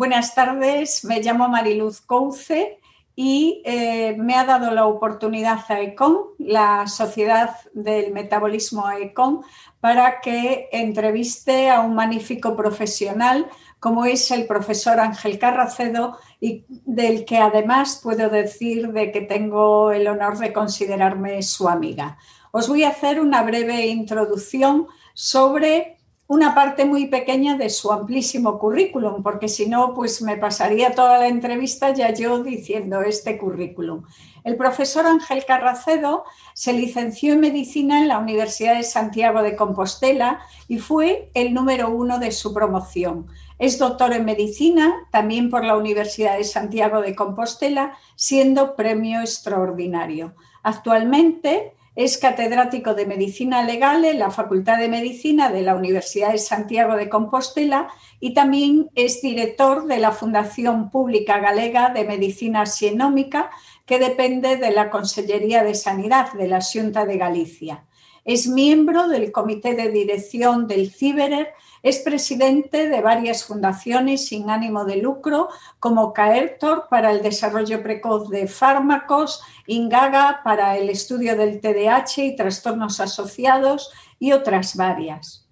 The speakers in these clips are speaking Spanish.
Buenas tardes, me llamo Mariluz Couce y eh, me ha dado la oportunidad a ECON, la Sociedad del Metabolismo ECON, para que entreviste a un magnífico profesional como es el profesor Ángel Carracedo y del que además puedo decir de que tengo el honor de considerarme su amiga. Os voy a hacer una breve introducción sobre una parte muy pequeña de su amplísimo currículum, porque si no, pues me pasaría toda la entrevista ya yo diciendo este currículum. El profesor Ángel Carracedo se licenció en medicina en la Universidad de Santiago de Compostela y fue el número uno de su promoción. Es doctor en medicina también por la Universidad de Santiago de Compostela, siendo premio extraordinario. Actualmente es catedrático de Medicina Legal en la Facultad de Medicina de la Universidad de Santiago de Compostela y también es director de la Fundación Pública Galega de Medicina Xenómica, que depende de la Consellería de Sanidad de la Xunta de Galicia. Es miembro del Comité de Dirección del CIBERER es presidente de varias fundaciones sin ánimo de lucro, como CAERTOR para el desarrollo precoz de fármacos, INGAGA para el estudio del TDAH y trastornos asociados y otras varias.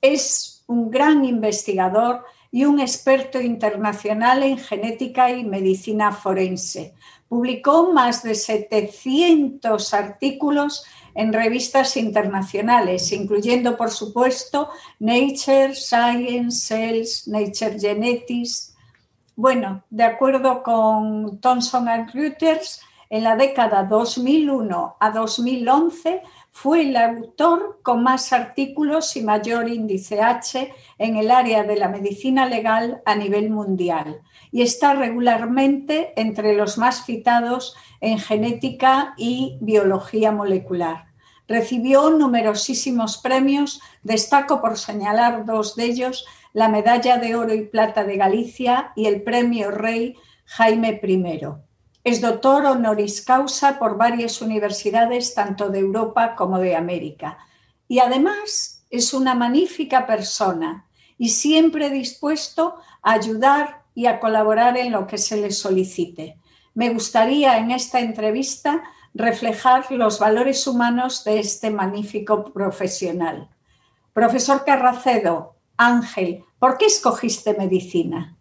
Es un gran investigador y un experto internacional en genética y medicina forense. Publicó más de 700 artículos en revistas internacionales, incluyendo, por supuesto, Nature, Science, Cells, Nature Genetics. Bueno, de acuerdo con Thomson Reuters, en la década 2001 a 2011 fue el autor con más artículos y mayor índice H en el área de la medicina legal a nivel mundial y está regularmente entre los más citados en genética y biología molecular. Recibió numerosísimos premios, destaco por señalar dos de ellos, la Medalla de Oro y Plata de Galicia y el Premio Rey Jaime I. Es doctor honoris causa por varias universidades, tanto de Europa como de América. Y además es una magnífica persona y siempre dispuesto a ayudar y a colaborar en lo que se le solicite. Me gustaría en esta entrevista reflejar los valores humanos de este magnífico profesional. Profesor Carracedo, Ángel, ¿por qué escogiste medicina?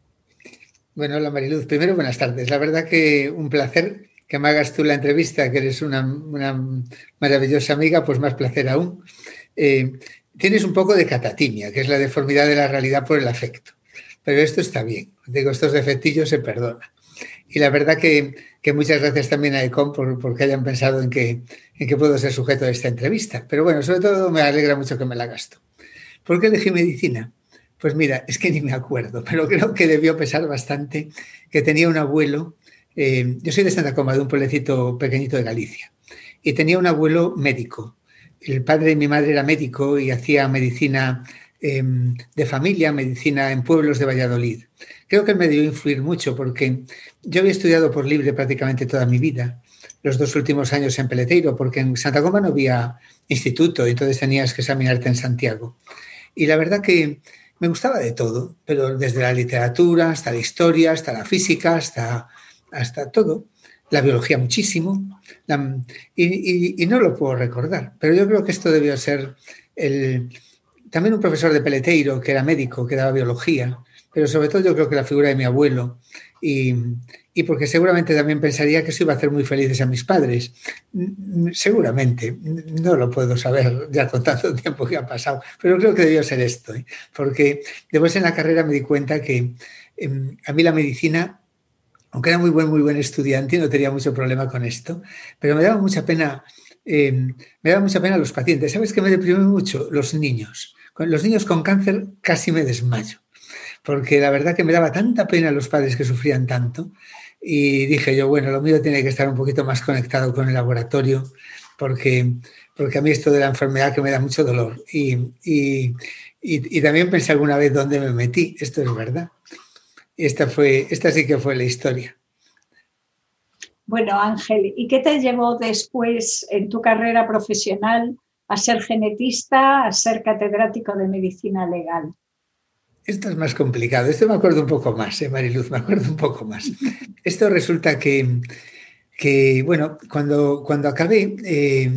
Bueno, hola Mariluz. Primero, buenas tardes. La verdad que un placer que me hagas tú la entrevista, que eres una, maravillosa amiga, pues más placer aún. Eh, tienes un poco de catatimia, que es la deformidad de la realidad por el afecto. Pero esto está bien. Digo, estos defectillos se perdonan. Y la verdad que, muchas gracias también a ECOM por, que hayan pensado en que, en que puedo ser sujeto de esta entrevista. Pero bueno, sobre todo me alegra mucho que me la gasto. ¿Por qué elegí medicina? Pues mira, es que ni me acuerdo, pero creo que debió pesar bastante que tenía un abuelo. Eh, yo soy de Santa Coma, de un pueblecito pequeñito de Galicia, y tenía un abuelo médico. El padre de mi madre era médico y hacía medicina Em, de familia, medicina en pueblos de Valladolid. Creo que me dio influir mucho porque yo había estudiado por libre prácticamente toda mi vida, los dos últimos años en Peleteiro, porque en Santa Coma no había instituto, entonces tenías que examinarte en Santiago. Y la verdad que me gustaba de todo, pero desde la literatura hasta la historia, hasta la física, hasta, hasta todo. La biología muchísimo, y, y, no lo puedo recordar, pero yo creo que esto debió ser el, también un profesor de Peleteiro, que era médico, que daba biología, pero sobre todo yo creo que la figura de mi abuelo, y, porque seguramente también pensaría que eso iba a hacer muy felices a mis padres. Seguramente, no lo puedo saber ya con tanto tiempo que ha pasado, pero creo que debió ser esto, ¿eh? porque después en la carrera me di cuenta que em, a mí la medicina aunque era muy buen, muy buen estudiante, no tenía mucho problema con esto, pero me daba mucha pena, em, me daba mucha pena los pacientes. ¿Sabes qué me deprime mucho? Los niños. Con los niños con cáncer casi me desmayo, porque la verdad que me daba tanta pena los padres que sufrían tanto y dije yo, bueno, lo mío tiene que estar un poquito más conectado con el laboratorio, porque, porque a mí esto de la enfermedad que me da mucho dolor. Y, y, y, también pensé alguna vez dónde me metí, esto es verdad. Esta, fue, esta sí que fue la historia. Bueno, Ángel, ¿y qué te llevó después en tu carrera profesional a ser genetista, a ser catedrático de medicina legal? Esto es más complicado. Esto me acuerdo un poco más, ¿eh, Mariluz, me acuerdo un poco más. Esto resulta que, que bueno, cuando, cuando acabé, eh,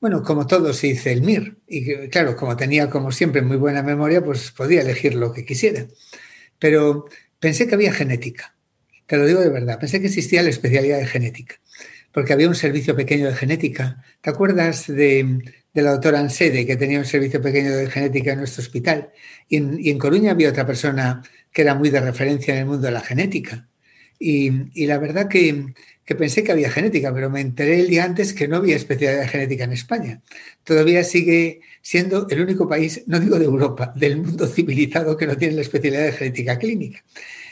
bueno, como todos hice el MIR. Y claro, como tenía como siempre muy buena memoria, pues podía elegir lo que quisiera. Pero pensé que había genética. Te lo digo de verdad, pensé que existía la especialidad de genética, porque había un servicio pequeño de genética. ¿Te acuerdas de, de la doctora Ansede, que tenía un servicio pequeño de genética en nuestro hospital. Y en, Coruña había otra persona que era muy de referencia en el mundo de la genética. Y, la verdad que, pensé que había genética, pero me enteré el día antes que no había especialidad de genética en España. Todavía sigue siendo el único país, no digo de Europa, del mundo civilizado que no tiene la especialidad de genética clínica.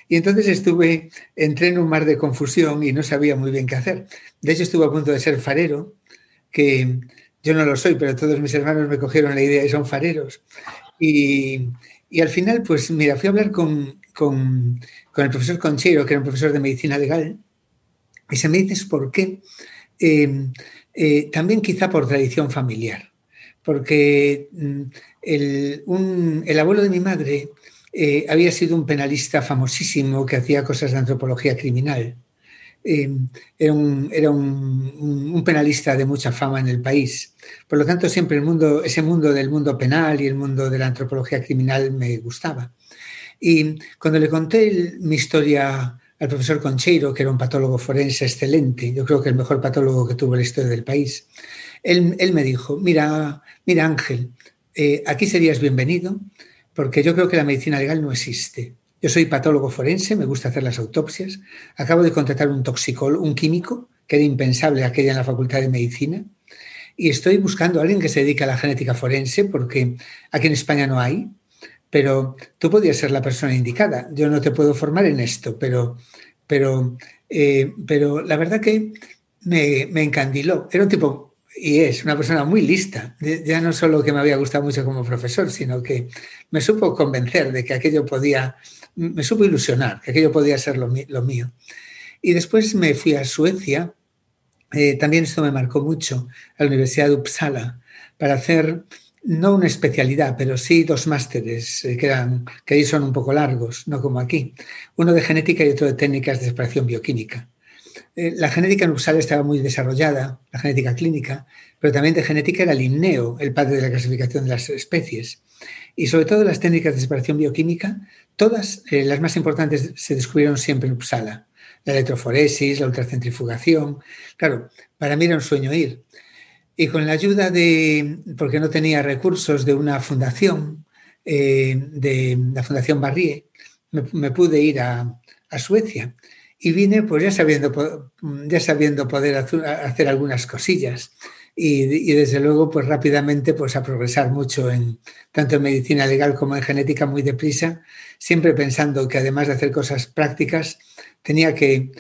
Y entonces estuve, entré en un mar de confusión y no sabía muy bien qué hacer. De hecho, estuve a punto de ser farero, que yo no lo soy, pero todos mis hermanos me cogieron la idea y son fareros. Y, al final, pues mira, fui a hablar con, el profesor Conchero, que era un profesor de medicina legal, y se me dice por qué. Eh, eh, también quizá por tradición familiar, porque mm, el, abuelo de mi madre eh, había sido un penalista famosísimo que hacía cosas de antropología criminal. Em, era, un, penalista de mucha fama en el país. Por lo tanto, siempre el mundo, ese mundo del mundo penal y el mundo de la antropología criminal me gustaba. Y cuando le conté mi historia al profesor Concheiro, que era un patólogo forense excelente, yo creo que el mejor patólogo que tuvo la historia del país, él, me dijo, mira, mira Ángel, eh, aquí serías bienvenido porque yo creo que la medicina legal no existe. Yo soy patólogo forense, me gusta hacer las autopsias. Acabo de contratar un toxicólogo, un químico, que era impensable aquella en la Facultad de Medicina. Y estoy buscando a alguien que se dedique a la genética forense, porque aquí en España no hay. Pero tú podrías ser la persona indicada. Yo no te puedo formar en esto, pero, pero, eh, pero la verdad que me, me encandiló. Era un tipo y es una persona muy lista. Ya no solo que me había gustado mucho como profesor, sino que me supo convencer de que aquello podía me supo ilusionar, que aquello podía ser lo, mío. Y después me fui a Suecia, eh, también esto me marcó mucho, a la Universidad de Uppsala, para hacer no una especialidad, pero sí dos másteres eh, que, eran, que ahí son un poco largos, no como aquí. Uno de genética y otro de técnicas de separación bioquímica. Eh, la genética en Uppsala estaba muy desarrollada, la genética clínica, pero también de genética era Linneo, el padre de la clasificación de las especies. Y sobre todo las técnicas de separación bioquímica, todas eh, las más importantes se descubrieron siempre en Uppsala. La electroforesis, la ultracentrifugación. Claro, para mí era un sueño ir. Y con la ayuda de, porque no tenía recursos, de una fundación, eh, de la Fundación Barrié, me, pude ir a, Suecia. Y vine pues ya sabiendo, ya sabiendo poder hacer algunas cosillas y, desde luego pues rápidamente pues a progresar mucho en tanto en medicina legal como en genética muy deprisa, siempre pensando que además de hacer cosas prácticas tenía que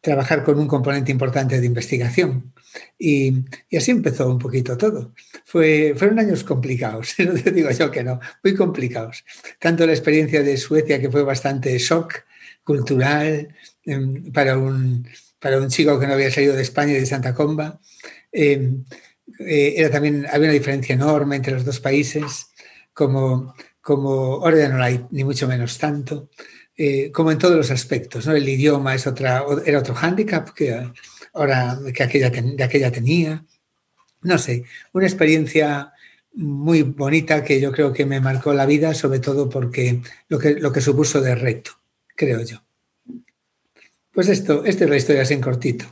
trabajar con un componente importante de investigación. Y, así empezó un poquito todo. Fue, fueron años complicados, no te digo yo que no, muy complicados. Tanto la experiencia de Suecia, que fue bastante shock cultural em, para un, para un chico que no había salido de España y de Santa Comba, Em, eh, era también, había una diferencia enorme entre los dos países, como, como ahora ya no hay ni mucho menos tanto, eh, como en todos los aspectos. ¿no? El idioma es otra, era otro hándicap que ahora que aquella, de aquella tenía. No sé, una experiencia muy bonita que yo creo que me marcó la vida, sobre todo porque lo que, lo que supuso de reto, creo yo. Pues esto, esta es la historia así en cortito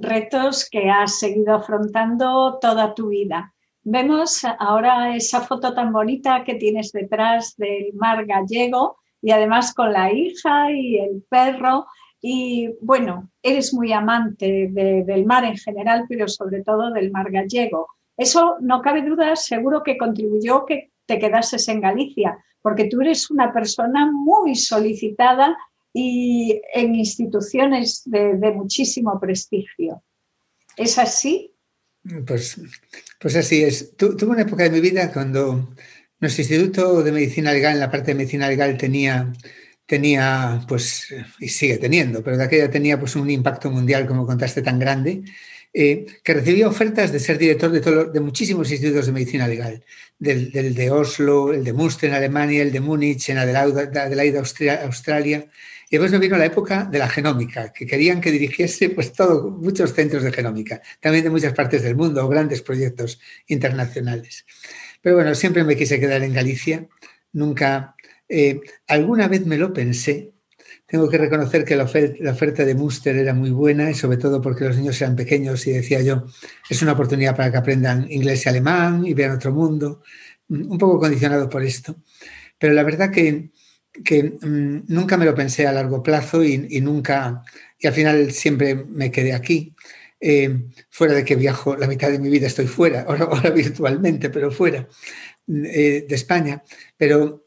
retos que has seguido afrontando toda tu vida. Vemos ahora esa foto tan bonita que tienes detrás del mar gallego y además con la hija y el perro. Y bueno, eres muy amante del mar en general, pero sobre todo del mar gallego. Eso no cabe duda, seguro que contribuyó que te quedases en Galicia, porque tú eres una persona muy solicitada y en instituciones de, muchísimo prestigio. ¿Es así? Pues, pues así es. tuve una época de mi vida cuando nuestro Instituto de Medicina Legal, en la parte de Medicina Legal, tenía, tenía pues, y sigue teniendo, pero de aquella tenía pues un impacto mundial, como contaste, tan grande. Eh, que recibía ofertas de ser director de, de muchísimos institutos de medicina legal, del, de Oslo, el de Münster en Alemania, el de Múnich en Adelaida, Australia. Y después me vino la época de la genómica, que querían que dirigiese pues, todo, muchos centros de genómica, también de muchas partes del mundo, grandes proyectos internacionales. Pero bueno, siempre me quise quedar en Galicia, nunca, eh, alguna vez me lo pensé, tengo que reconocer que la oferta, de Muster era muy buena y sobre todo porque los niños eran pequeños y decía yo, es una oportunidad para que aprendan inglés y alemán y vean otro mundo, mm, un poco condicionado por esto. Pero la verdad que, mm, nunca me lo pensé a largo plazo y, nunca, y al final siempre me quedé aquí. Eh, fuera de que viajo, la mitad de mi vida estoy fuera, ahora, virtualmente, pero fuera mm, eh, de España. Pero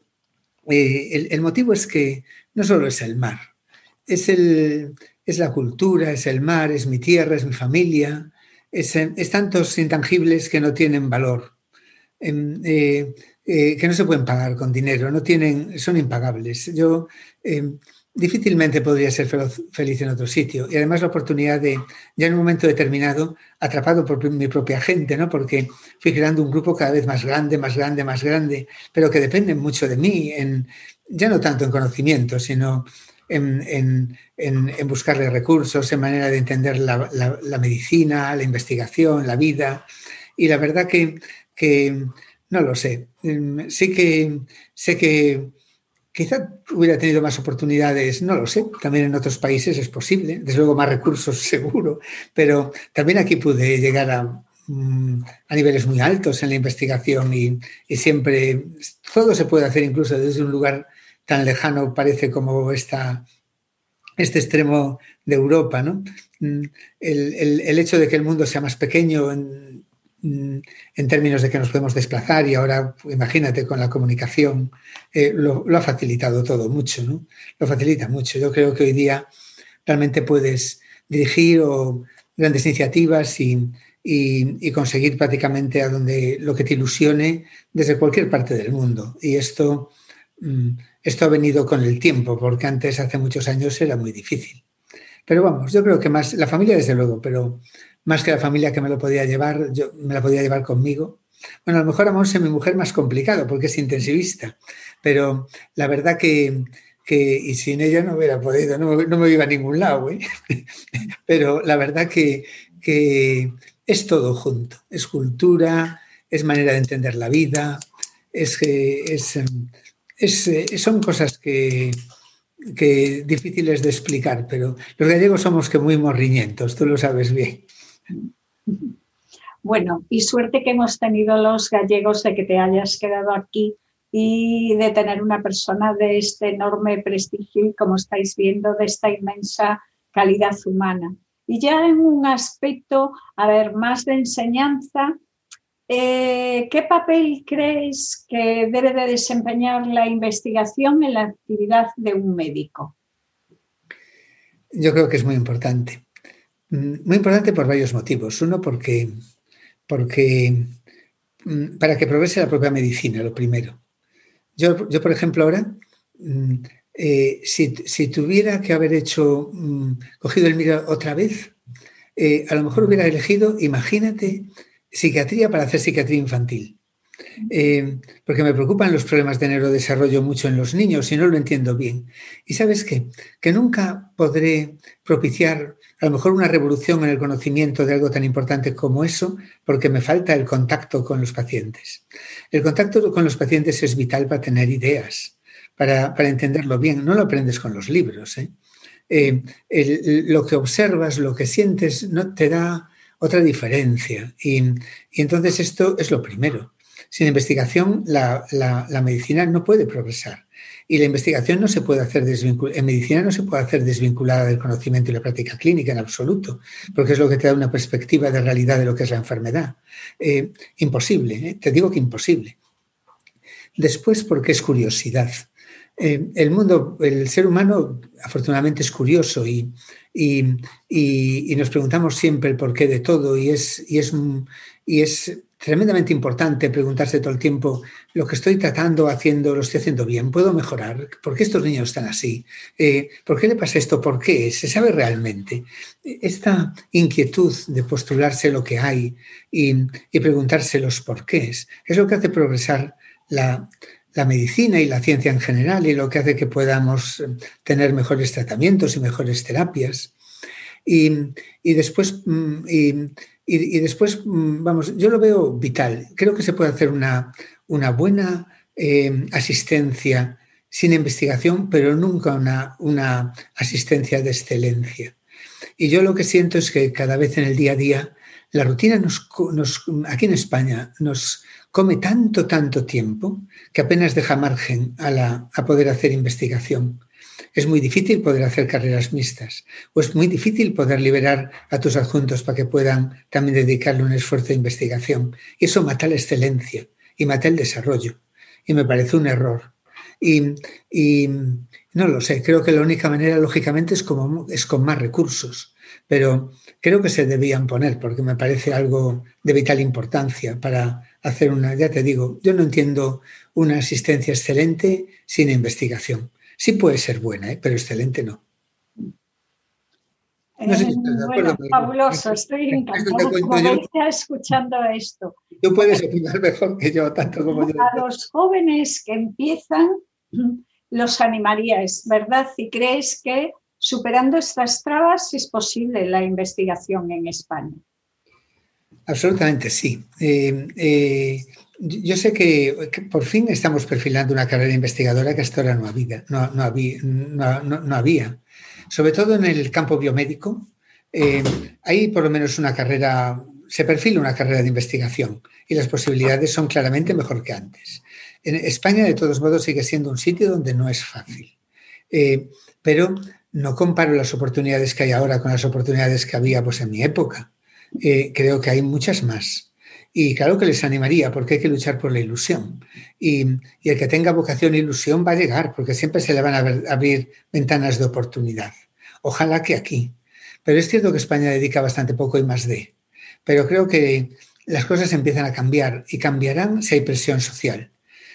eh, el, motivo es que no solo es el mar, es, el, es la cultura, es el mar, es mi tierra, es mi familia, es, tantos intangibles que no tienen valor, eh, eh, que no se pueden pagar con dinero, no tienen, son impagables. Yo em, difícilmente podría ser feliz en otro sitio. Y además la oportunidad de, ya en un momento determinado, atrapado por mi propia gente, ¿no? Porque fui creando un grupo cada vez más grande, más grande, más grande, pero que dependen mucho de mí, en, ya no tanto en conocimiento, sino en, buscarle recursos, en manera de entender la, medicina, la investigación, la vida. Y la verdad que, que no lo sé. Sí que sé que Quizá hubiera tenido más oportunidades, no lo sé, también en otros países es posible, desde luego más recursos seguro, pero también aquí pude llegar a, mm, niveles muy altos en la investigación y, siempre todo se puede hacer incluso desde un lugar tan lejano, parece como esta, este extremo de Europa. ¿no? Mm, el, el, hecho de que el mundo sea más pequeño en, Mm, en términos de que nos podemos desplazar y ahora, imagínate, con la comunicación, eh, lo, ha facilitado todo mucho, ¿no? Lo facilita mucho. Yo creo que hoy día realmente puedes dirigir grandes iniciativas y, conseguir prácticamente a donde lo que te ilusione desde cualquier parte del mundo. Y esto, mm, esto ha venido con el tiempo, porque antes, hace muchos años, era muy difícil. Pero vamos, yo creo que más, la familia desde luego, pero más que la familia que me lo podía llevar, yo me la podía llevar conmigo. Bueno, a lo mejor a Monse, mi mujer, más complicado porque es intensivista, pero la verdad que, y sin ella no hubiera podido, no, me iba a ningún lado, ¿eh? pero la verdad que, es todo junto, es cultura, es manera de entender la vida, es, es, es son cosas que, que difíciles de explicar, pero los gallegos somos que muy morriñentos, tú lo sabes bien. Bueno, y suerte que hemos tenido los gallegos de que te hayas quedado aquí y de tener una persona de este enorme prestigio como estáis viendo, de esta inmensa calidad humana. Y ya en un aspecto, a ver, más de enseñanza, eh, ¿qué papel crees que debe de desempeñar la investigación en la actividad de un médico? Yo creo que es muy importante. Mm, muy importante por varios motivos. Uno, porque, porque mm, para que progrese la propia medicina, lo primero. Yo, yo por ejemplo, ahora, mm, eh, si, tuviera que haber hecho, cogido el miro otra vez, eh, a lo mejor hubiera elegido, imagínate, psiquiatría para hacer psiquiatría infantil. Eh, porque me preocupan los problemas de neurodesarrollo mucho en los niños y no lo entiendo bien. Y sabes qué? Que nunca podré propiciar a lo mejor una revolución en el conocimiento de algo tan importante como eso, porque me falta el contacto con los pacientes. El contacto con los pacientes es vital para tener ideas, para, entenderlo bien. No lo aprendes con los libros. ¿eh? Eh, lo que observas, lo que sientes, no te da otra diferencia. Y, y entonces esto es lo primero. Sin investigación, la, medicina no puede progresar. Y la investigación no se puede hacer desvinculada, en medicina no se puede hacer desvinculada del conocimiento y la práctica clínica en absoluto, porque es lo que te da una perspectiva de realidad de lo que es la enfermedad. Eh, imposible, ¿eh? te digo que imposible. Después, porque es curiosidad. Eh, el mundo, el ser humano, afortunadamente es curioso y, y, nos preguntamos siempre el porqué de todo y es, y es, y es tremendamente importante preguntarse todo el tiempo, lo que estoy tratando, haciendo, lo estoy haciendo bien, ¿puedo mejorar? ¿Por qué estos niños están así? Eh, ¿Por qué le pasa esto? ¿Por qué? ¿Se sabe realmente? Esta inquietud de postularse lo que hay y, preguntarse los porqués es lo que hace progresar la, medicina y la ciencia en general y lo que hace que podamos tener mejores tratamientos y mejores terapias. Y, después, mm, y, después, mm, vamos, yo lo veo vital. Creo que se puede hacer una, una buena eh, asistencia sin investigación, pero nunca una, una, asistencia de excelencia. Y yo lo que siento es que cada vez en el día a día la rutina nos, nos, aquí en España nos come tanto, tanto tiempo que apenas deja margen a, poder hacer investigación es muy difícil poder hacer carreras mixtas o es muy difícil poder liberar a tus adjuntos para que puedan también dedicarle un esfuerzo de investigación. Y eso mata la excelencia y mata el desarrollo. Y me parece un error. Y, no lo sé, creo que la única manera, lógicamente, es, como, es con más recursos. Pero creo que se debían poner porque me parece algo de vital importancia para hacer una, ya te digo, yo no entiendo una asistencia excelente sin investigación. Sí puede ser buena, ¿eh? pero excelente no. no sé bueno, fabuloso, estoy encantada escuchando esto. Tú puedes opinar mejor que yo, tanto como yo. A los jóvenes que empiezan, los animarías, ¿verdad? Y crees que superando estas trabas es posible la investigación en España. Absolutamente sí. Eh, eh, yo sé que, por fin estamos perfilando una carrera investigadora que hasta ahora no había, no, había, no, había. Sobre todo en el campo biomédico, eh, hay por lo menos una carrera, se perfila una carrera de investigación y las posibilidades son claramente mejor que antes. En España, de todos modos, sigue siendo un sitio donde no es fácil. Pero no comparo las oportunidades que hay ahora con las oportunidades que había pues, en mi época. Eh, creo que hay muchas más. Y claro que les animaría, porque hay que luchar por la ilusión. Y, el que tenga vocación e ilusión va a llegar, porque siempre se le van a abrir ventanas de oportunidad. Ojalá que aquí. Pero es cierto que España dedica bastante poco y más de. Pero creo que las cosas empiezan a cambiar y cambiarán si hay presión social.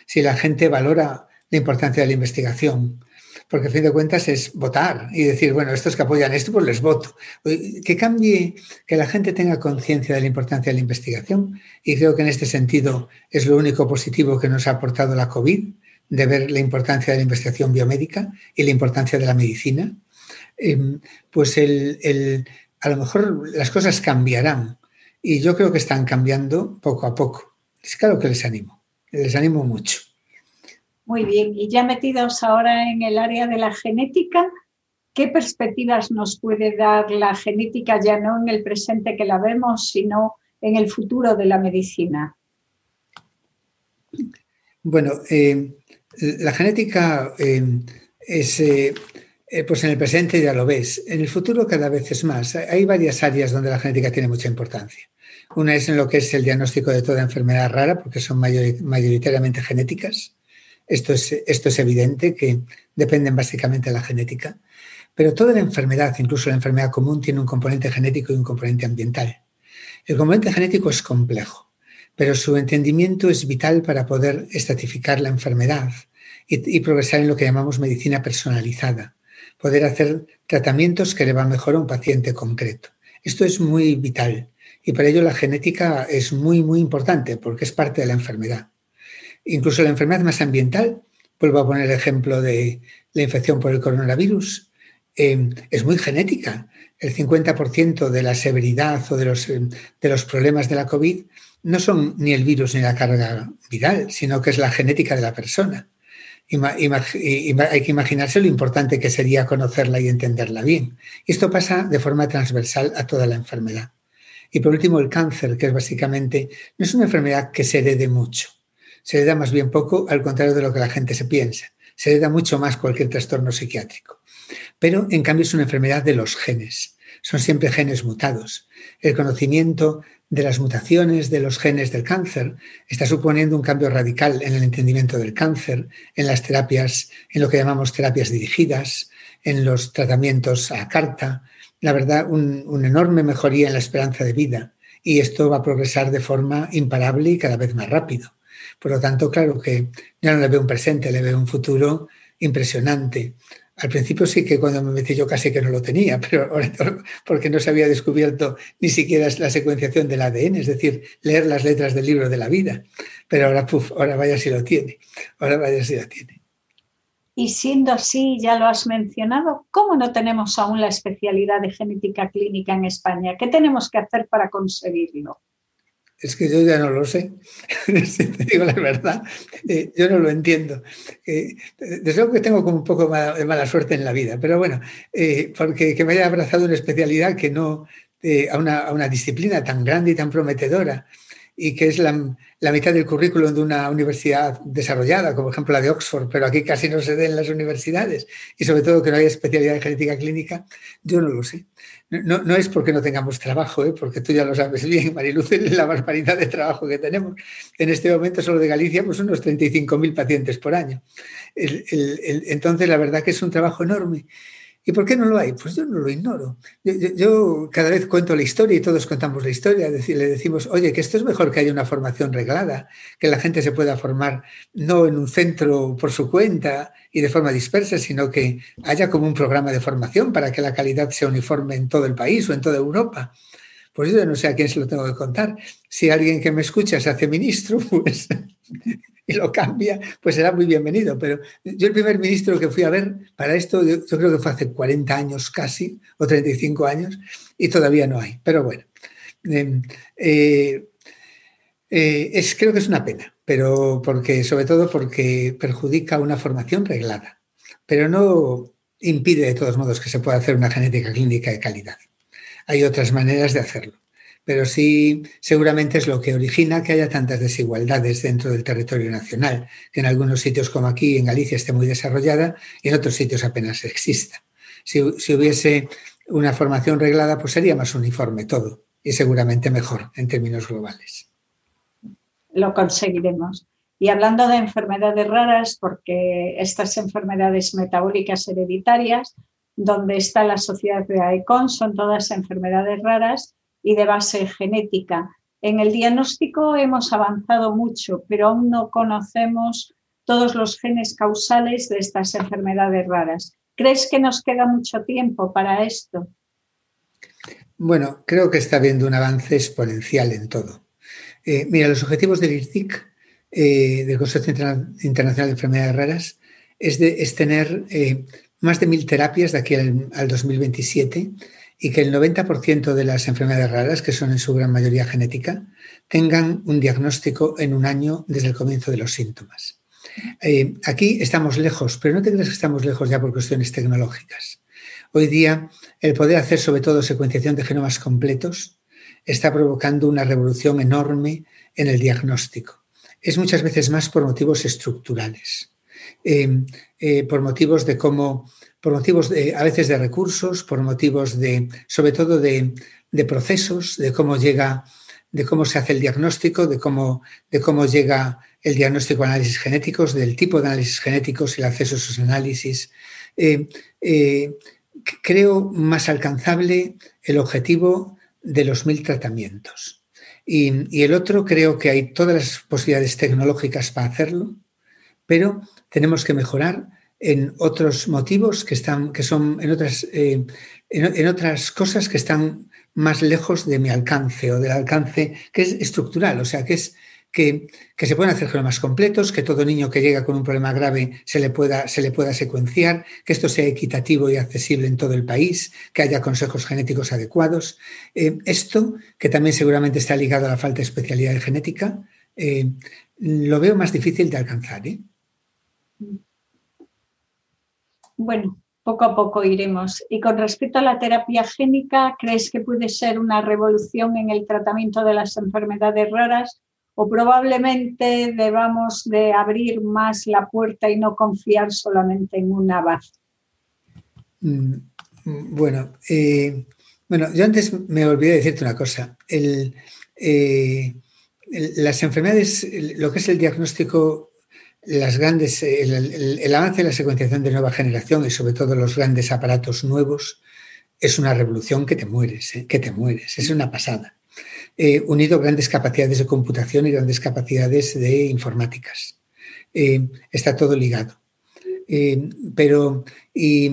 Si la gente valora la importancia de la investigación, porque a fin de cuentas es votar y decir, bueno, estos que apoyan esto, pues les voto. Que cambie, que la gente tenga conciencia de la importancia de la investigación y creo que en este sentido es lo único positivo que nos ha aportado la COVID, de ver la importancia de la investigación biomédica y la importancia de la medicina. Em, pues el, a lo mejor las cosas cambiarán y yo creo que están cambiando poco a poco. Es claro que les animo, les animo mucho. Muy bien, y ya metidos ahora en el área de la genética, ¿qué perspectivas nos puede dar la genética ya no en el presente que la vemos, sino en el futuro de la medicina? Bueno, eh, la genética eh, es, eh, pues en el presente ya lo ves, en el futuro cada vez es más. Hay varias áreas donde la genética tiene mucha importancia. Una es en lo que es el diagnóstico de toda enfermedad rara, porque son mayoritariamente genéticas. Esto es, esto es evidente, que dependen básicamente de la genética. Pero toda la enfermedad, incluso la enfermedad común, tiene un componente genético y un componente ambiental. El componente genético es complejo, pero su entendimiento es vital para poder estratificar la enfermedad y, y, progresar en lo que llamamos medicina personalizada, poder hacer tratamientos que le van mejor a un paciente concreto. Esto es muy vital y para ello la genética es muy, muy importante porque es parte de la enfermedad. Incluso la enfermedad más ambiental, vuelvo a poner el ejemplo de la infección por el coronavirus, eh, es muy genética. El 50% de la severidad o de los, eh, de los problemas de la COVID no son ni el virus ni la carga viral, sino que es la genética de la persona. Hay que imaginarse lo importante que sería conocerla y entenderla bien. Esto pasa de forma transversal a toda la enfermedad. Y por último, el cáncer, que es básicamente, no es una enfermedad que se herede mucho se le da más bien poco, al contrario de lo que la gente se piensa. Se le da mucho más cualquier trastorno psiquiátrico. Pero, en cambio, es una enfermedad de los genes. Son siempre genes mutados. El conocimiento de las mutaciones de los genes del cáncer está suponiendo un cambio radical en el entendimiento del cáncer, en las terapias, en lo que llamamos terapias dirigidas, en los tratamientos a carta. La verdad, una enorme mejoría en la esperanza de vida y esto va a progresar de forma imparable y cada vez más rápido. Por lo tanto, claro que ya no le veo un presente, le veo un futuro impresionante. Al principio sí que cuando me metí yo casi que no lo tenía, pero porque no se había descubierto ni siquiera la secuenciación del ADN, es decir, leer las letras del libro de la vida. Pero ahora, puf, ahora vaya si lo tiene, ahora vaya si lo tiene. Y siendo así, ya lo has mencionado, ¿cómo no tenemos aún la especialidad de genética clínica en España? ¿Qué tenemos que hacer para conseguirlo? Es que yo ya no lo sé, te digo la verdad, eh, yo no lo entiendo. Eh, desde luego que tengo como un poco de mala suerte en la vida, pero bueno, eh, porque que me haya abrazado una especialidad que no, a una, a, una, disciplina tan grande y tan prometedora y que es la, mitad del currículum de una universidad desarrollada, como ejemplo la de Oxford, pero aquí casi no se den en las universidades, y sobre todo que no haya especialidad en genética clínica, yo no lo sé. No, no es porque no tengamos trabajo, ¿eh? porque tú ya lo sabes bien, Mariluz, la barbaridad de trabajo que tenemos. En este momento solo de Galicia, pues unos 35.000 pacientes por año. entonces, la verdad que es un trabajo enorme. ¿Y por qué no lo hay? Pues yo no lo ignoro. Yo, cada vez cuento la historia y todos contamos la historia. Le decimos, oye, que esto es mejor que haya una formación reglada, que la gente se pueda formar no en un centro por su cuenta y de forma dispersa, sino que haya como un programa de formación para que la calidad sea uniforme en todo el país o en toda Europa. Pues yo no sé a quién se lo tengo que contar. Si alguien que me escucha se hace ministro, pues y lo cambia, pues será muy bienvenido. Pero yo el primer ministro que fui a ver para esto, yo, creo que fue hace 40 años casi, o 35 años, y todavía no hay. Pero bueno, em, eh, eh, es, creo que es una pena, pero porque, sobre todo porque perjudica una formación reglada, pero no impide de todos modos que se pueda hacer una genética clínica de calidad. Hay otras maneras de hacerlo pero sí seguramente es lo que origina que haya tantas desigualdades dentro del territorio nacional, que en algunos sitios como aquí en Galicia esté muy desarrollada y en otros sitios apenas exista. Si, hubiese una formación reglada, pues sería más uniforme todo y seguramente mejor en términos globales. Lo conseguiremos. Y hablando de enfermedades raras, porque estas enfermedades metabólicas hereditarias, donde está la sociedad de AECON, son todas enfermedades raras y de base genética. En el diagnóstico hemos avanzado mucho, pero aún no conocemos todos los genes causales de estas enfermedades raras. ¿Crees que nos queda mucho tiempo para esto? Bueno, creo que está habiendo un avance exponencial en todo. Eh, mira, los objetivos del IRTIC, eh, del Consorcio Internacional de Enfermedades Raras, es, de, tener eh, más de mil terapias de aquí al, al 2027 y que el 90% de las enfermedades raras, que son en su gran mayoría genética, tengan un diagnóstico en un año desde el comienzo de los síntomas. Eh, aquí estamos lejos, pero no te creas que estamos lejos ya por cuestiones tecnológicas. Hoy día, el poder hacer sobre todo secuenciación de genomas completos está provocando una revolución enorme en el diagnóstico. Es muchas veces más por motivos estructurales, eh, eh, por motivos de cómo por motivos a veces de recursos, por motivos de, sobre todo de, procesos, de cómo llega, de cómo se hace el diagnóstico, de cómo, de cómo llega el diagnóstico de análisis genéticos, del tipo de análisis genéticos, el acceso a esos análisis. Eh, eh, creo más alcanzable el objetivo de los mil tratamientos. Y, y, el otro creo que hay todas las posibilidades tecnológicas para hacerlo, pero tenemos que mejorar en otros motivos que están, que son en otras, eh, en, otras cosas que están más lejos de mi alcance o del alcance que es estructural, o sea, que es que, se pueden hacer genomas completos, que todo niño que llega con un problema grave se le, pueda, se le pueda secuenciar, que esto sea equitativo y accesible en todo el país, que haya consejos genéticos adecuados. Eh, esto, que también seguramente está ligado a la falta de especialidad de genética, eh, lo veo más difícil de alcanzar. ¿eh? Bueno, poco a poco iremos. Y con respecto a la terapia génica, ¿crees que puede ser una revolución en el tratamiento de las enfermedades raras? ¿O probablemente debamos de abrir más la puerta y no confiar solamente en una base? Mm, bueno, eh, bueno, yo antes me olvidé de decirte una cosa. Eh, las enfermedades, lo que es el diagnóstico las grandes, el, avance de la secuenciación de nueva generación y sobre todo los grandes aparatos nuevos es una revolución que te mueres, ¿eh? que te mueres, es una pasada. eh, unido grandes capacidades de computación y grandes capacidades de informáticas. Eh, está todo ligado. Eh, pero, y,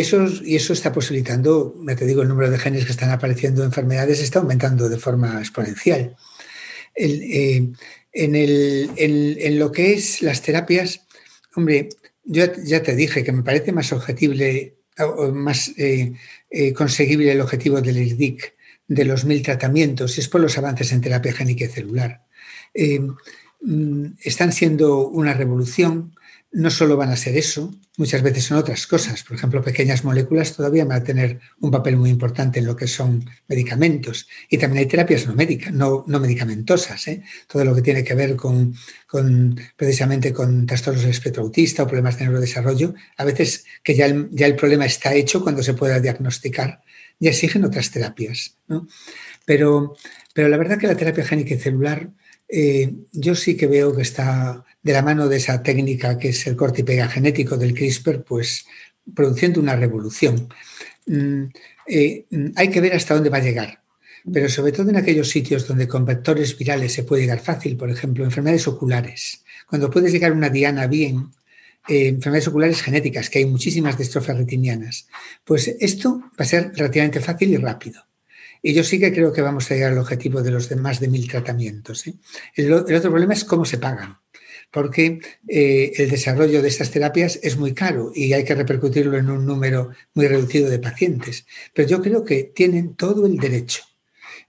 eso, y eso está posibilitando, me te digo, el número de genes que están apareciendo en enfermedades está aumentando de forma exponencial. En, lo que es las terapias, hombre, yo ya te dije que me parece más objetible más eh, eh, conseguible el objetivo del IRDIC de los mil tratamientos es por los avances en terapia génica y celular. Eh, mm, están siendo una revolución no solo van a ser eso, muchas veces son otras cosas. Por ejemplo, pequeñas moléculas todavía van a tener un papel muy importante en lo que son medicamentos. Y también hay terapias no médicas, no, medicamentosas. ¿eh? Todo lo que tiene que ver con, precisamente con trastornos del espectro autista o problemas de neurodesarrollo, a veces que ya el, ya el problema está hecho cuando se pueda diagnosticar, ya exigen otras terapias. Pero, pero la verdad que la terapia génica y celular, eh, yo sí que veo que está de la mano de esa técnica que es el corte y pega genético del CRISPR, pues produciendo una revolución. Mm, eh, hay que ver hasta dónde va a llegar, pero sobre todo en aquellos sitios donde con vectores virales se puede llegar fácil, por ejemplo, enfermedades oculares. Cuando puedes llegar a una diana bien, eh, enfermedades oculares genéticas, que hay muchísimas distrofias retinianas, pues esto va a ser relativamente fácil y rápido. Y yo sí que creo que vamos a llegar al objetivo de los de más de mil tratamientos. ¿eh? el otro problema es cómo se pagan porque eh, el desarrollo de estas terapias es muy caro y hay que repercutirlo en un número muy reducido de pacientes. Pero yo creo que tienen todo el derecho.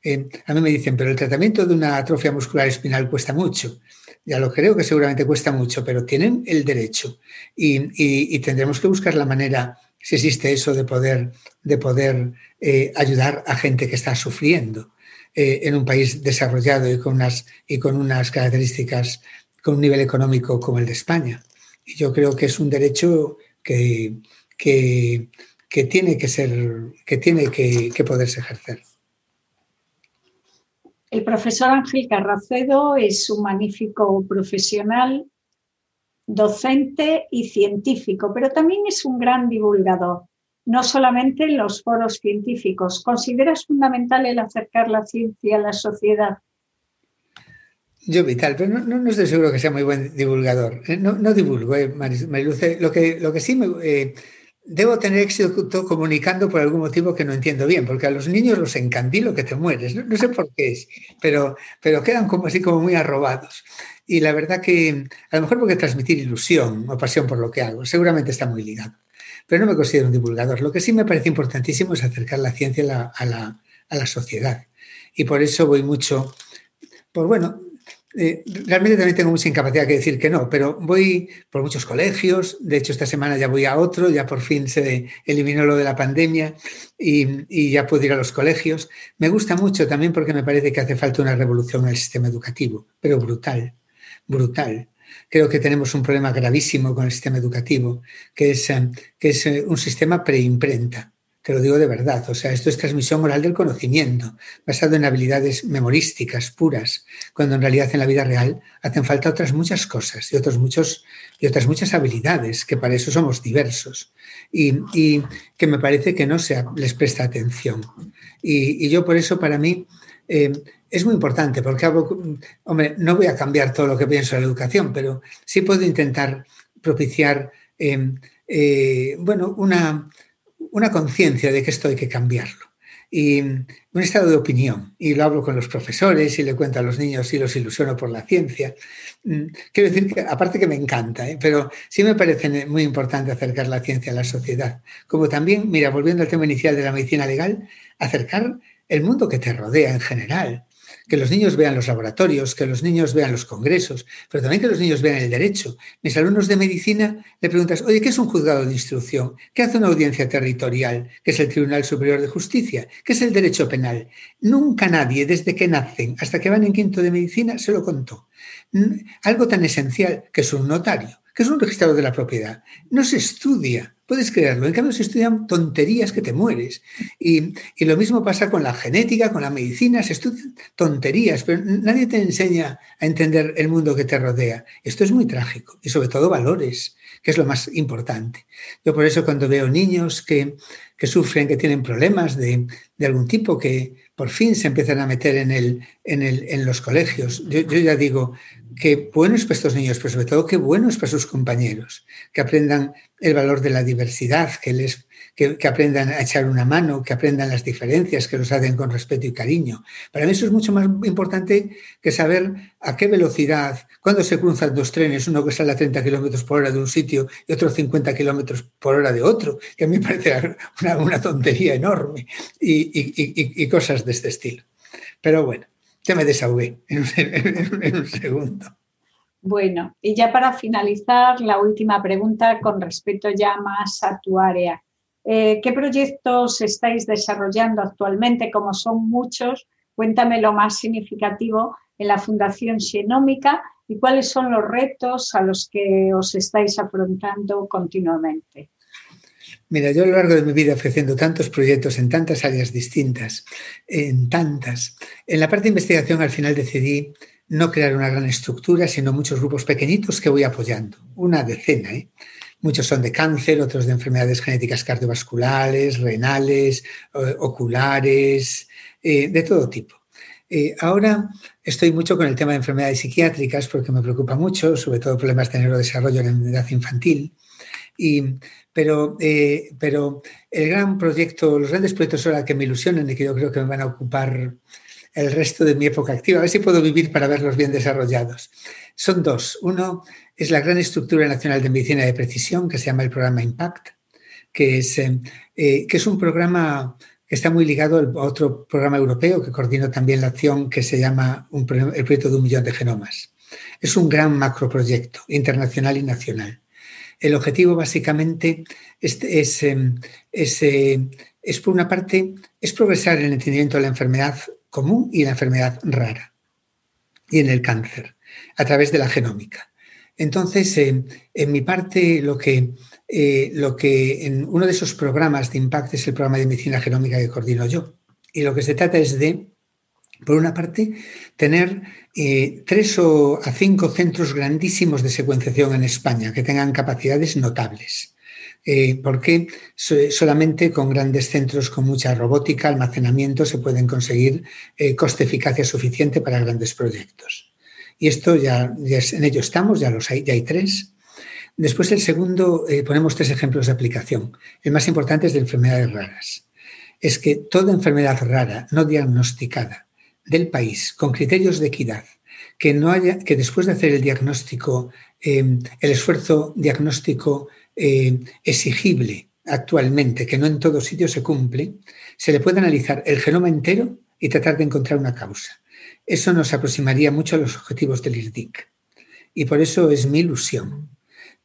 Eh, a mí me dicen, pero el tratamiento de una atrofia muscular espinal cuesta mucho. Ya lo creo que seguramente cuesta mucho, pero tienen el derecho y, tendremos que buscar la manera, si existe eso, de poder, de poder eh, ayudar a gente que está sufriendo en un país desarrollado y con unas, y con unas características con un nivel económico como el de España. Y yo creo que es un derecho que, que, tiene que ser, que tiene que, poderse ejercer. El profesor Ángel Carracedo es un magnífico profesional, docente y científico, pero también es un gran divulgador, no solamente en los foros científicos. ¿Consideras fundamental el acercar la ciencia a la sociedad? Yo vital, pero no, no, estoy seguro que sea muy buen divulgador. Eh, no, no divulgo, eh, Mariluce. Lo que, lo que sí me, eh, debo tener éxito comunicando por algún motivo que no entiendo bien, porque a los niños los encandilo que te mueres. No, sé por qué es, pero, pero quedan como así como muy arrobados. Y la verdad que a lo mejor porque transmitir ilusión o pasión por lo que hago, seguramente está muy ligado. Pero no me considero un divulgador. Lo que sí me parece importantísimo es acercar la ciencia a la, a la, a la sociedad. Y por eso voy mucho, pues bueno, eh, realmente también tengo mucha incapacidad que decir que no, pero voy por muchos colegios. De hecho, esta semana ya voy a otro, ya por fin se eliminó lo de la pandemia y, ya puedo ir a los colegios. Me gusta mucho también porque me parece que hace falta una revolución en el sistema educativo, pero brutal, brutal. Creo que tenemos un problema gravísimo con el sistema educativo, que es, eh, que es eh, un sistema preimprenta te lo digo de verdad. O sea, esto es transmisión oral del conocimiento, basado en habilidades memorísticas puras, cuando en realidad en la vida real hacen falta otras muchas cosas y, otros muchos, y otras muchas habilidades, que para eso somos diversos y, que me parece que no se les presta atención. Y, yo por eso, para mí, eh, es muy importante, porque, hombre, no voy a cambiar todo lo que pienso de la educación, pero sí puedo intentar propiciar, eh, eh, bueno, una una conciencia de que esto hay que cambiarlo. Y un estado de opinión. Y lo hablo con los profesores y le cuento a los niños y los ilusiono por la ciencia. Mm, quiero decir que, aparte que me encanta, ¿eh? pero sí me parece muy importante acercar la ciencia a la sociedad. Como también, mira, volviendo al tema inicial de la medicina legal, acercar el mundo que te rodea en general que los niños vean los laboratorios, que los niños vean los congresos, pero también que los niños vean el derecho. Mis alumnos de medicina le preguntas, oye, ¿qué es un juzgado de instrucción? ¿Qué hace una audiencia territorial? ¿Qué es el Tribunal Superior de Justicia? ¿Qué es el derecho penal? Nunca nadie, desde que nacen hasta que van en quinto de medicina, se lo contó. Algo tan esencial que es un notario, es un registrador de la propiedad. No se estudia Puedes creerlo. En cambio, se estudian tonterías que te mueres. Y, lo mismo pasa con la genética, con la medicina. Se estudian tonterías, pero nadie te enseña a entender el mundo que te rodea. Esto es muy trágico. Y sobre todo valores, que es lo más importante. Yo por eso cuando veo niños que, que sufren, que tienen problemas de, algún tipo, que por fin se empiezan a meter en, el, en, el, en los colegios. Yo, yo, ya digo que buenos para estos niños, pero sobre todo que buenos para sus compañeros, que aprendan el valor de la diversidad, que les que, aprendan a echar una mano, que aprendan las diferencias, que los hacen con respeto y cariño. Para mí eso es mucho más importante que saber a qué velocidad, cuando se cruzan dos trenes, uno que sale a 30 kilómetros por hora de un sitio y otro 50 kilómetros por hora de otro, que a mí me parece una, tontería enorme y, cosas de este estilo. Pero bueno, ya me desahogué en un segundo. Bueno, y ya para finalizar, la última pregunta con respecto ya más a tu área. Eh, ¿Qué proyectos estáis desarrollando actualmente? Como son muchos, cuéntame lo más significativo en la Fundación Xenómica y cuáles son los retos a los que os estáis afrontando continuamente. Mira, yo a lo largo de mi vida ofreciendo tantos proyectos en tantas áreas distintas, en tantas, en la parte de investigación al final decidí no crear una gran estructura, sino muchos grupos pequeñitos que voy apoyando, una decena. ¿eh? Muchos son de cáncer, otros de enfermedades genéticas cardiovasculares, renales, eh, oculares, eh, de todo tipo. Eh, ahora estoy mucho con el tema de enfermedades psiquiátricas porque me preocupa mucho, sobre todo problemas de neurodesarrollo en la edad infantil. pero, pero el gran proyecto, los grandes proyectos ahora que me ilusionan y que yo creo que me van a ocupar el resto de mi época activa, a ver si puedo vivir para verlos bien desarrollados. Son dos. Uno es la gran estructura nacional de medicina de precisión que se llama el programa IMPACT, que es, eh, eh, es un programa que está muy ligado a otro programa europeo que coordino también la acción que se llama el proyecto de un millón de genomas. Es un gran macroproyecto internacional y nacional. El objetivo básicamente es, es, eh, es, por una parte, es progresar en el entendimiento de la enfermedad común y la enfermedad rara y en el cáncer a través de la genómica. Entonces, en mi parte, lo que, eh, lo que en uno de esos programas de impacto es el programa de medicina genómica que coordino yo. Y lo que se trata es de, por una parte, tener eh, tres o a cinco centros grandísimos de secuenciación en España que tengan capacidades notables. Eh, porque solamente con grandes centros con mucha robótica, almacenamiento, se pueden conseguir coste eficacia suficiente para grandes proyectos. Y esto ya, en ello estamos, ya, los hay, ya hay tres. Después el segundo, eh, ponemos tres ejemplos de aplicación. El más importante es de enfermedades raras. Es que toda enfermedad rara no diagnosticada del país con criterios de equidad, que, no haya, que después de hacer el diagnóstico, eh, el esfuerzo diagnóstico eh, exigible actualmente, que no en todos sitios se cumple, se le puede analizar el genoma entero y tratar de encontrar una causa. Eso nos aproximaría mucho a los objetivos del IRDIC. Y por eso es mi ilusión.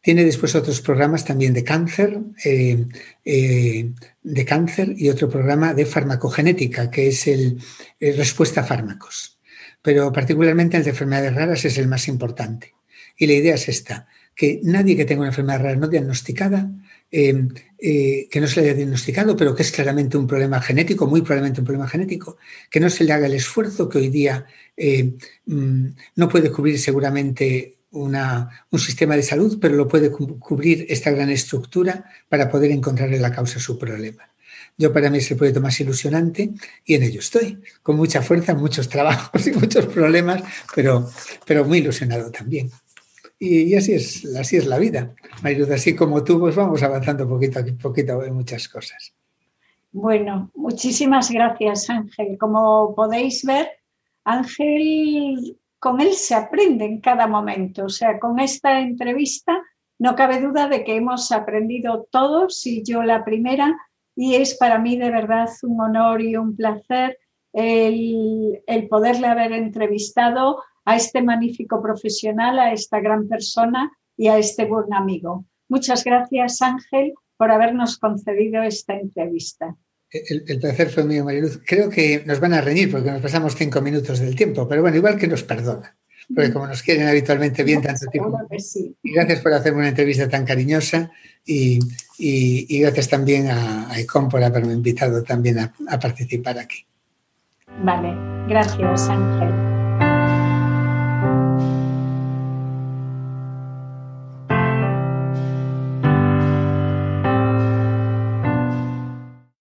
Tiene después otros programas también de cáncer, eh, eh, de cáncer y otro programa de farmacogenética, que es el, respuesta a fármacos. Pero particularmente el de enfermedades raras es el más importante. Y la idea es esta, que nadie que tenga una enfermedad rara no diagnosticada Em, eh, que no se le haya diagnosticado, pero que es claramente un problema genético, muy probablemente un problema genético, que no se le haga el esfuerzo que hoy día eh, mm, no puede cubrir seguramente un sistema de salud, pero lo puede cubrir esta gran estructura para poder encontrarle la causa a su problema. Yo para mí es el proyecto más ilusionante y en ello estoy, con mucha fuerza, muchos trabajos y muchos problemas, pero, pero muy ilusionado también. Y, así, es, así es la vida. Mariluz, así como tú, pues vamos avanzando poquito a poquito en muchas cosas. Bueno, muchísimas gracias, Ángel. Como podéis ver, Ángel, con él se aprende en cada momento. O sea, con esta entrevista no cabe duda de que hemos aprendido todos y yo la primera. Y es para mí de verdad un honor y un placer el, el poderle haber entrevistado a este magnífico profesional, a esta gran persona y a este buen amigo. Muchas gracias, Ángel, por habernos concedido esta entrevista. El, placer fue mío, Mariluz. Creo que nos van a reñir porque nos pasamos cinco minutos del tiempo, pero bueno, igual que nos perdona, porque como nos quieren habitualmente bien tanto tiempo. Y gracias por hacerme una entrevista tan cariñosa y, gracias también a, a Icon por haberme invitado también a participar aquí. Vale, gracias Ángel.